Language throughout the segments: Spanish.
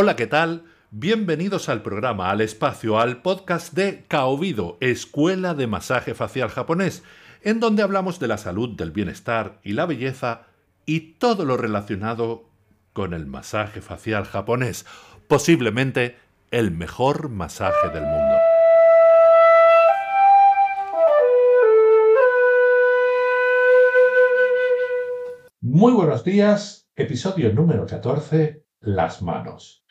Hola, ¿qué tal? Bienvenidos al programa, al espacio, al podcast de Kaobido, Escuela de Masaje Facial Japonés, en donde hablamos de la salud, del bienestar y la belleza y todo lo relacionado con el masaje facial japonés, posiblemente el mejor masaje del mundo. Muy buenos días, episodio número 14, las manos.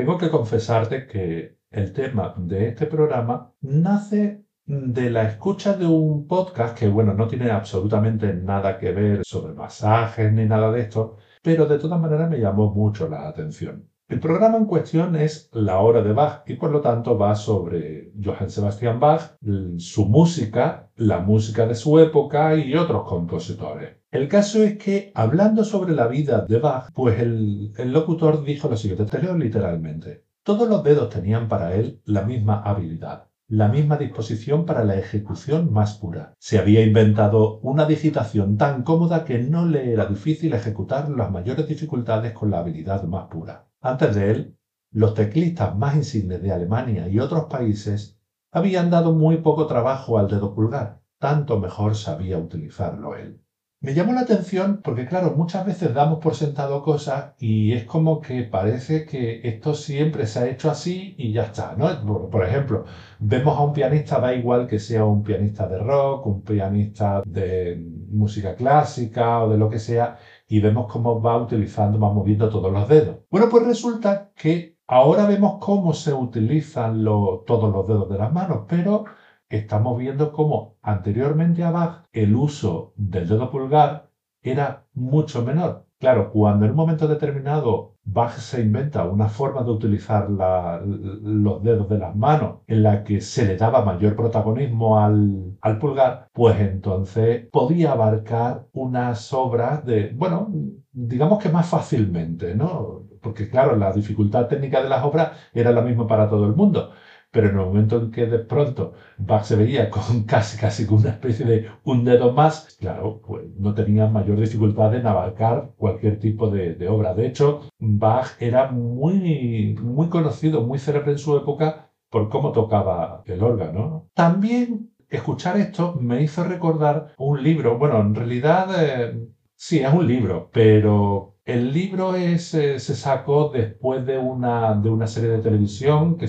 Tengo que confesarte que el tema de este programa nace de la escucha de un podcast que, bueno, no tiene absolutamente nada que ver sobre masajes ni nada de esto, pero de todas maneras me llamó mucho la atención. El programa en cuestión es La Hora de Bach y por lo tanto va sobre Johann Sebastian Bach, su música, la música de su época y otros compositores. El caso es que hablando sobre la vida de Bach, pues el, locutor dijo lo siguiente, te literalmente. Todos los dedos tenían para él la misma habilidad la misma disposición para la ejecución más pura. Se había inventado una digitación tan cómoda que no le era difícil ejecutar las mayores dificultades con la habilidad más pura. Antes de él, los teclistas más insignes de Alemania y otros países habían dado muy poco trabajo al dedo pulgar, tanto mejor sabía utilizarlo él. Me llamó la atención porque, claro, muchas veces damos por sentado cosas y es como que parece que esto siempre se ha hecho así y ya está, ¿no? Por, ejemplo, vemos a un pianista, da igual que sea un pianista de rock, un pianista de música clásica o de lo que sea, y vemos cómo va utilizando, va moviendo todos los dedos. Bueno, pues resulta que ahora vemos cómo se utilizan todos los dedos de las manos, pero estamos viendo cómo anteriormente a Bach el uso del dedo pulgar era mucho menor. Claro, cuando en un momento determinado Bach se inventa una forma de utilizar los dedos de las manos en la que se le daba mayor protagonismo al, al pulgar, pues entonces podía abarcar unas obras de, bueno, digamos que más fácilmente, ¿no? Porque claro, la dificultad técnica de las obras era la misma para todo el mundo pero en el momento en que de pronto Bach se veía con casi, casi con una especie de un dedo más, claro, pues no tenía mayor dificultad en abarcar cualquier tipo de, obra. De hecho, Bach era muy, muy conocido, muy célebre en su época por cómo tocaba el órgano. También escuchar esto me hizo recordar un libro, bueno, en realidad eh, sí, es un libro, pero el libro eh, se sacó después de una, de una serie de televisión que,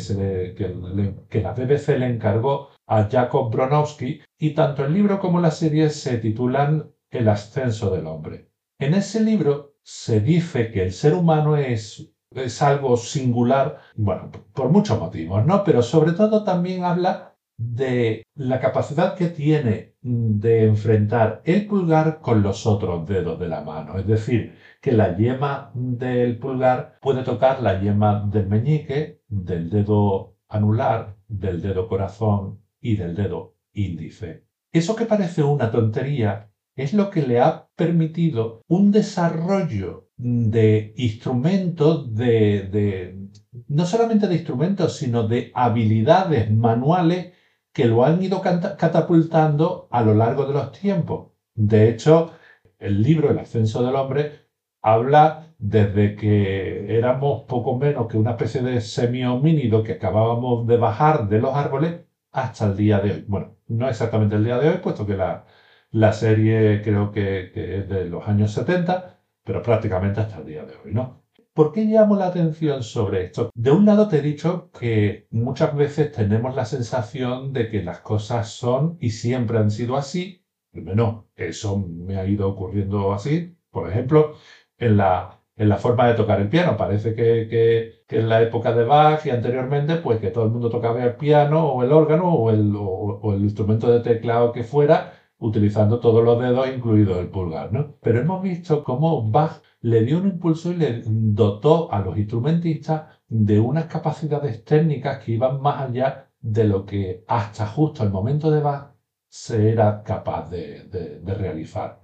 que, la BBC le encargó a Jacob Bronowski y tanto el libro como la serie se titulan El ascenso del hombre. En ese libro se dice que el ser humano es, es algo singular, bueno, por muchos motivos, ¿no? Pero sobre todo también habla de la capacidad que tiene de enfrentar el pulgar con los otros dedos de la mano. Es decir, que la yema del pulgar puede tocar la yema del meñique, del dedo anular, del dedo corazón y del dedo índice. Eso que parece una tontería es lo que le ha permitido un desarrollo de instrumentos, de, no solamente de instrumentos, sino de habilidades manuales que lo han ido catapultando a lo largo de los tiempos. De hecho, el libro El ascenso del hombre habla desde que éramos poco menos que una especie de semi-homínido que acabábamos de bajar de los árboles hasta el día de hoy. Bueno, no exactamente el día de hoy, puesto que la, la serie creo que, es de los años 70, pero prácticamente hasta el día de hoy, ¿no? ¿Por qué llamo la atención sobre esto? De un lado te he dicho que muchas veces tenemos la sensación de que las cosas son y siempre han sido así. No, eso me ha ido ocurriendo así. Por ejemplo, en la, en la forma de tocar el piano. Parece que, que, en la época de Bach y anteriormente, pues que todo el mundo tocaba el piano o el órgano o el, o, el instrumento de teclado que fuera, utilizando todos los dedos, incluido el pulgar, ¿no? Pero hemos visto cómo Bach le dio un impulso y le dotó a los instrumentistas de unas capacidades técnicas que iban más allá de lo que hasta justo el momento de Bach se era capaz de, de realizar.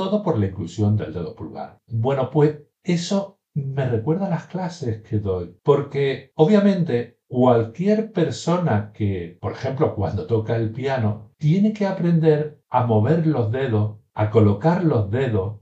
Todo por la inclusión del dedo pulgar. Bueno, pues eso me recuerda a las clases que doy, porque obviamente cualquier persona que, por ejemplo, cuando toca el piano, tiene que aprender a mover los dedos, a colocar los dedos,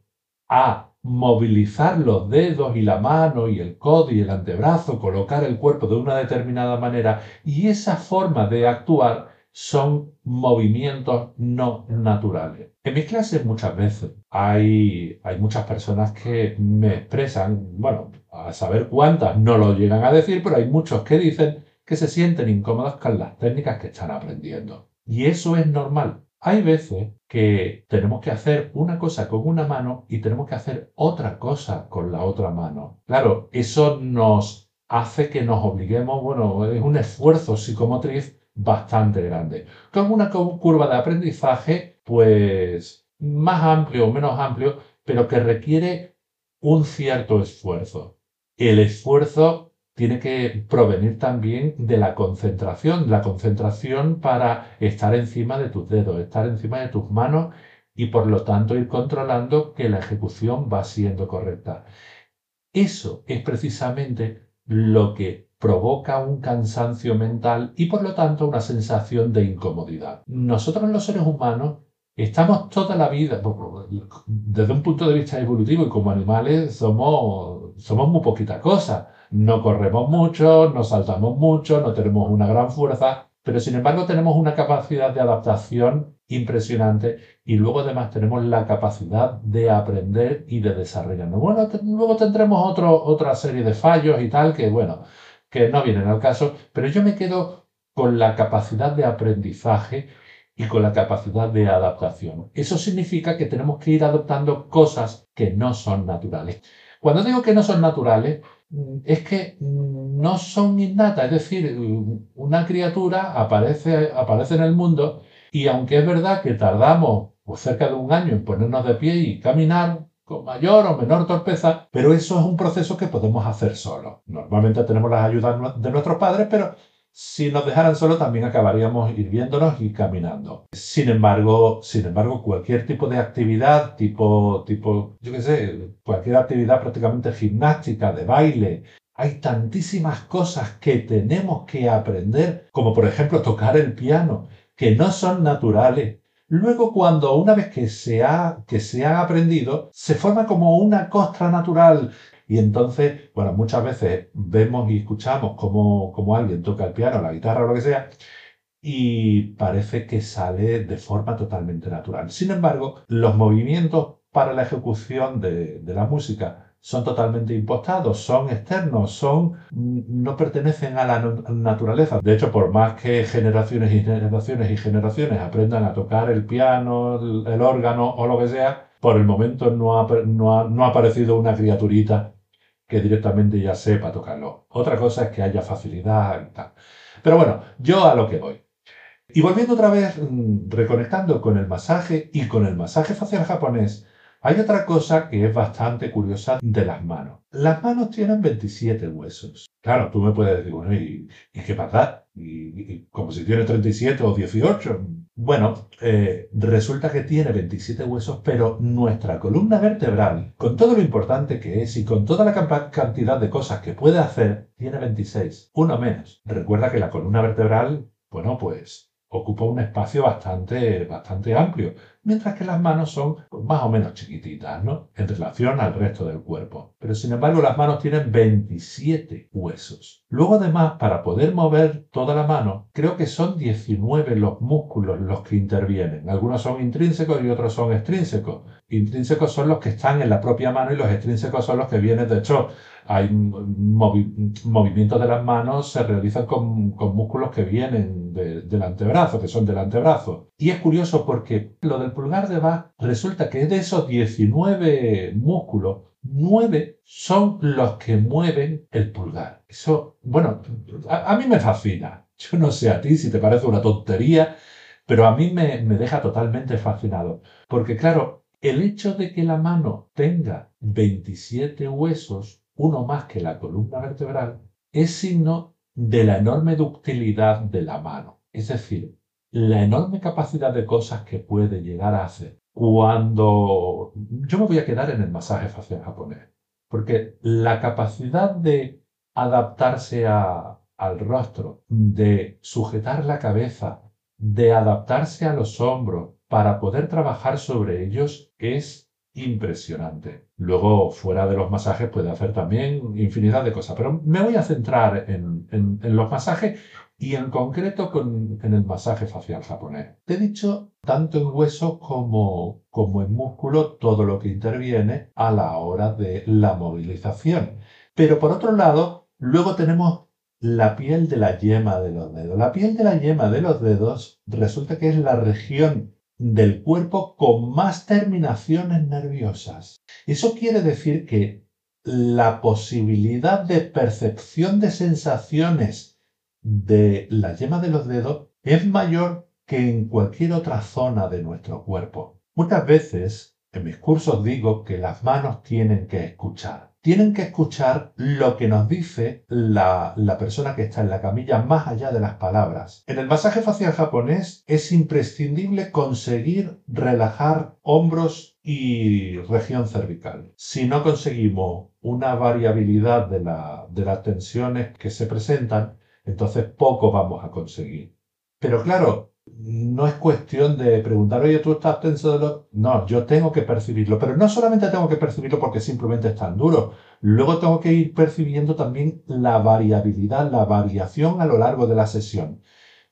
a movilizar los dedos y la mano y el codo y el antebrazo, colocar el cuerpo de una determinada manera y esa forma de actuar son movimientos no naturales. En mis clases muchas veces hay, hay muchas personas que me expresan, bueno, a saber cuántas no lo llegan a decir, pero hay muchos que dicen que se sienten incómodos con las técnicas que están aprendiendo. Y eso es normal. Hay veces que tenemos que hacer una cosa con una mano y tenemos que hacer otra cosa con la otra mano. Claro, eso nos hace que nos obliguemos, bueno, es un esfuerzo psicomotriz bastante grande. Con una curva de aprendizaje, pues más amplio o menos amplio, pero que requiere un cierto esfuerzo. El esfuerzo tiene que provenir también de la concentración, la concentración para estar encima de tus dedos, estar encima de tus manos y por lo tanto ir controlando que la ejecución va siendo correcta. Eso es precisamente lo que provoca un cansancio mental y por lo tanto una sensación de incomodidad. Nosotros los seres humanos estamos toda la vida, desde un punto de vista evolutivo y como animales somos, somos muy poquita cosa no corremos mucho, no saltamos mucho, no tenemos una gran fuerza, pero sin embargo tenemos una capacidad de adaptación impresionante y luego además tenemos la capacidad de aprender y de desarrollarnos. Bueno, luego tendremos otro, otra serie de fallos y tal que, bueno, que no vienen al caso, pero yo me quedo con la capacidad de aprendizaje y con la capacidad de adaptación. Eso significa que tenemos que ir adoptando cosas que no son naturales. Cuando digo que no son naturales, Mm, es que mm, no son innatas, es decir, mm, una criatura aparece, aparece en el mundo y aunque es verdad que tardamos pues, cerca de un año en ponernos de pie y caminar con mayor o menor torpeza, pero eso es un proceso que podemos hacer solos. Normalmente tenemos las ayudas de nuestros padres, pero si nos dejaran solo también acabaríamos hirviéndonos y caminando. Sin embargo, sin embargo, cualquier tipo de actividad, tipo, tipo, yo qué sé, cualquier actividad prácticamente gimnástica, de baile, hay tantísimas cosas que tenemos que aprender, como por ejemplo tocar el piano, que no son naturales. Luego, cuando una vez que se ha, que se aprendido, se forma como una costra natural y entonces, bueno, muchas veces vemos y escuchamos cómo, alguien toca el piano, la guitarra o lo que sea, y parece que sale de forma totalmente natural. Sin embargo, los movimientos para la ejecución de, la música son totalmente impostados, son externos, son, no pertenecen a la naturaleza. De hecho, por más que generaciones y generaciones y generaciones aprendan a tocar el piano, el, órgano o lo que sea, por el momento no no ha aparecido una criaturita que directamente ya sepa tocarlo. Otra cosa es que haya facilidad y tal. Pero bueno, yo a lo que voy. Y volviendo otra vez, mm, reconectando con el masaje y con el masaje facial japonés, hay otra cosa que es bastante curiosa de las manos. Las manos tienen 27 huesos. Claro, tú me puedes decir, bueno, ¿y, qué pasa? ¿Y, como si tiene 37 o 18? Bueno, eh, resulta que tiene 27 huesos, pero nuestra columna vertebral, con todo lo importante que es y con toda la cantidad de cosas que puede hacer, tiene 26, uno menos. Recuerda que la columna vertebral, bueno, pues ocupa un espacio bastante, bastante amplio, mientras que las manos son pues, más o menos chiquititas, ¿no? En relación al resto del cuerpo. Pero sin embargo, las manos tienen 27 huesos. Luego, además, para poder mover toda la mano, creo que son 19 los músculos los que intervienen. Algunos son intrínsecos y otros son extrínsecos. Intrínsecos son los que están en la propia mano y los extrínsecos son los que vienen, de hecho, hay movimientos de las manos se realizan con, músculos que vienen del antebrazo, que son del antebrazo. Y es curioso porque lo pulgar de Bach resulta que de esos 19 músculos, 9 son los que mueven el pulgar. Eso, bueno, a, mí me fascina. Yo no sé a ti si te parece una tontería, pero a mí me, me deja totalmente fascinado. Porque claro, el hecho de que la mano tenga 27 huesos uno más que la columna vertebral, es signo de la enorme ductilidad de la mano, es decir, la enorme capacidad de cosas que puede llegar a hacer. Cuando yo me voy a quedar en el masaje facial japonés, porque la capacidad de adaptarse al rostro, de sujetar la cabeza, de adaptarse a los hombros para poder trabajar sobre ellos es impresionante. Luego, fuera de los masajes, puede hacer también infinidad de cosas, pero me voy a centrar en, los masajes y en concreto con, en el masaje facial japonés. Te he dicho, tanto en hueso como, como en músculo, todo lo que interviene a la hora de la movilización. Pero por otro lado, luego tenemos la piel de la yema de los dedos. La piel de la yema de los dedos resulta que es la región del cuerpo con más terminaciones nerviosas. Eso quiere decir que la posibilidad de percepción de sensaciones de la yema de los dedos es mayor que en cualquier otra zona de nuestro cuerpo. Muchas veces en mis cursos digo que las manos tienen que escuchar tienen que escuchar lo que nos dice la, persona que está en la camilla más allá de las palabras. En el masaje facial japonés es imprescindible conseguir relajar hombros y región cervical. Si no conseguimos una variabilidad de, de las tensiones que se presentan, entonces poco vamos a conseguir. Pero claro, no es cuestión de preguntar, oye, tú estás tenso de lo... No, yo tengo que percibirlo, pero no solamente tengo que percibirlo porque simplemente es tan duro, luego tengo que ir percibiendo también la variabilidad, la variación a lo largo de la sesión.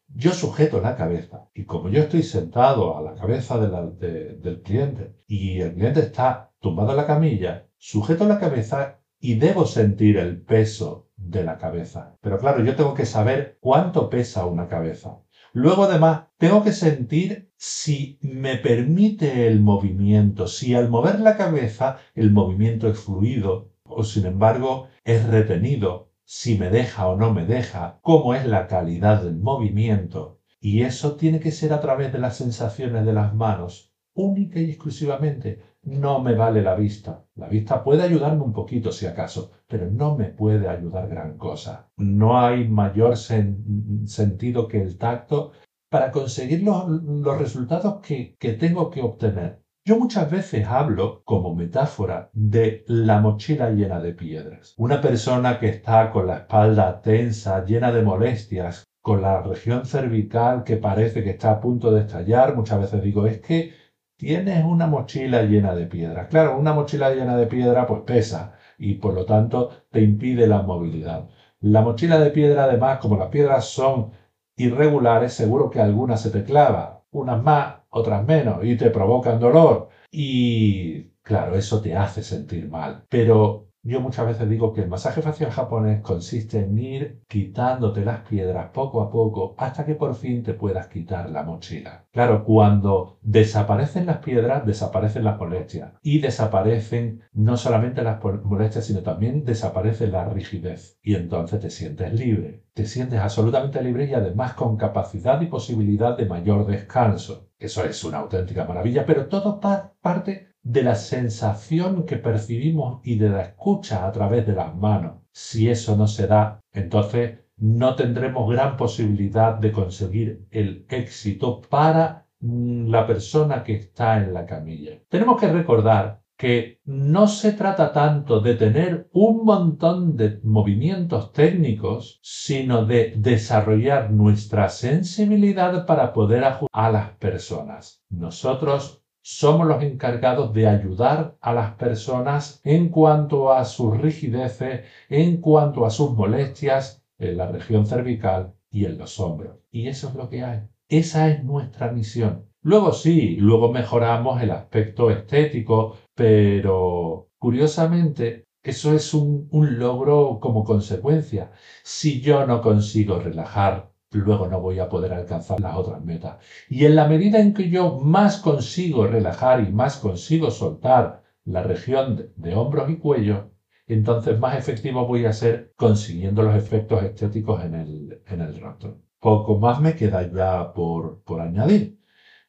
Yo sujeto la cabeza y como yo estoy sentado a la cabeza del cliente y el cliente está tumbado en la camilla, sujeto la cabeza y debo sentir el peso de la cabeza. Pero claro, yo tengo que saber cuánto pesa una cabeza. Luego además tengo que sentir si me permite el movimiento, si al mover la cabeza el movimiento es fluido o sin embargo es retenido, si me deja o no me deja, cómo es la calidad del movimiento. Y eso tiene que ser a través de las sensaciones de las manos, única y exclusivamente. No me vale la vista. La vista puede ayudarme un poquito si acaso, pero no me puede ayudar gran cosa. No hay mayor sentido que el tacto para conseguir los, resultados que, que tengo que obtener. Yo muchas veces hablo como metáfora de la mochila llena de piedras. Una persona que está con la espalda tensa, llena de molestias, con la región cervical que parece que está a punto de estallar, muchas veces digo, es que tienes una mochila llena de piedras. Claro, una mochila llena de piedra pues pesa y por lo tanto te impide la movilidad. La mochila de piedra además, como las piedras son irregulares, seguro que algunas se te clava, unas más, otras menos, y te provocan dolor. Y claro, eso te hace sentir mal. Pero yo muchas veces digo que el masaje facial japonés consiste en ir quitándote las piedras poco a poco hasta que por fin te puedas quitar la mochila. Claro, cuando desaparecen las piedras, desaparecen las molestias. Y desaparecen no solamente las molestias, sino también desaparece la rigidez. Y entonces te sientes libre. Te sientes absolutamente libre y además con capacidad y posibilidad de mayor descanso. Eso es una auténtica maravilla, pero todo parte de la sensación que percibimos y de la escucha a través de las manos. Si eso no se da, entonces no tendremos gran posibilidad de conseguir el éxito para mm, la persona que está en la camilla. Tenemos que recordar que no se trata tanto de tener un montón de movimientos técnicos, sino de desarrollar nuestra sensibilidad para poder ajustar a las personas. Nosotros somos los encargados de ayudar a las personas en cuanto a sus rigideces, en cuanto a sus molestias en la región cervical y en los hombros. Y eso es lo que hay. Esa es nuestra misión. Luego sí, luego mejoramos el aspecto estético, pero curiosamente eso es un, un logro como consecuencia. Si yo no consigo relajar luego no voy a poder alcanzar las otras metas. Y en la medida en que yo más consigo relajar y más consigo soltar la región de, hombros y cuello, entonces más efectivo voy a ser consiguiendo los efectos estéticos en el, en el rostro. Poco más me queda ya por, por añadir.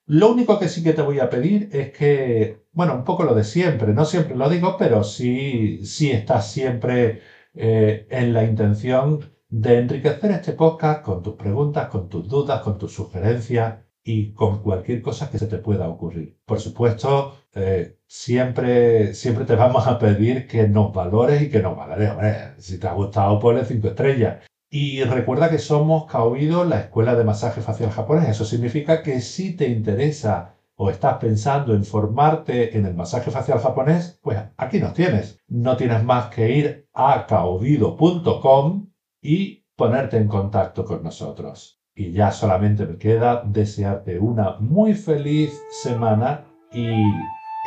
Lo único que sí que te voy a pedir es que, bueno, un poco lo de siempre, no siempre lo digo, pero sí, sí estás siempre eh, en la intención de enriquecer este podcast con tus preguntas, con tus dudas, con tus sugerencias y con cualquier cosa que se te pueda ocurrir. Por supuesto, eh, siempre, siempre te vamos a pedir que nos valores y que nos valores. si te ha gustado, ponle 5 estrellas. Y recuerda que somos Kaobido, la escuela de masaje facial japonés. Eso significa que si te interesa o estás pensando en formarte en el masaje facial japonés, pues aquí nos tienes. No tienes más que ir a kaobido.com y ponerte en contacto con nosotros. Y ya solamente me queda desearte una muy feliz semana y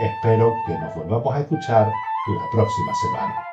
espero que nos volvamos a escuchar la próxima semana.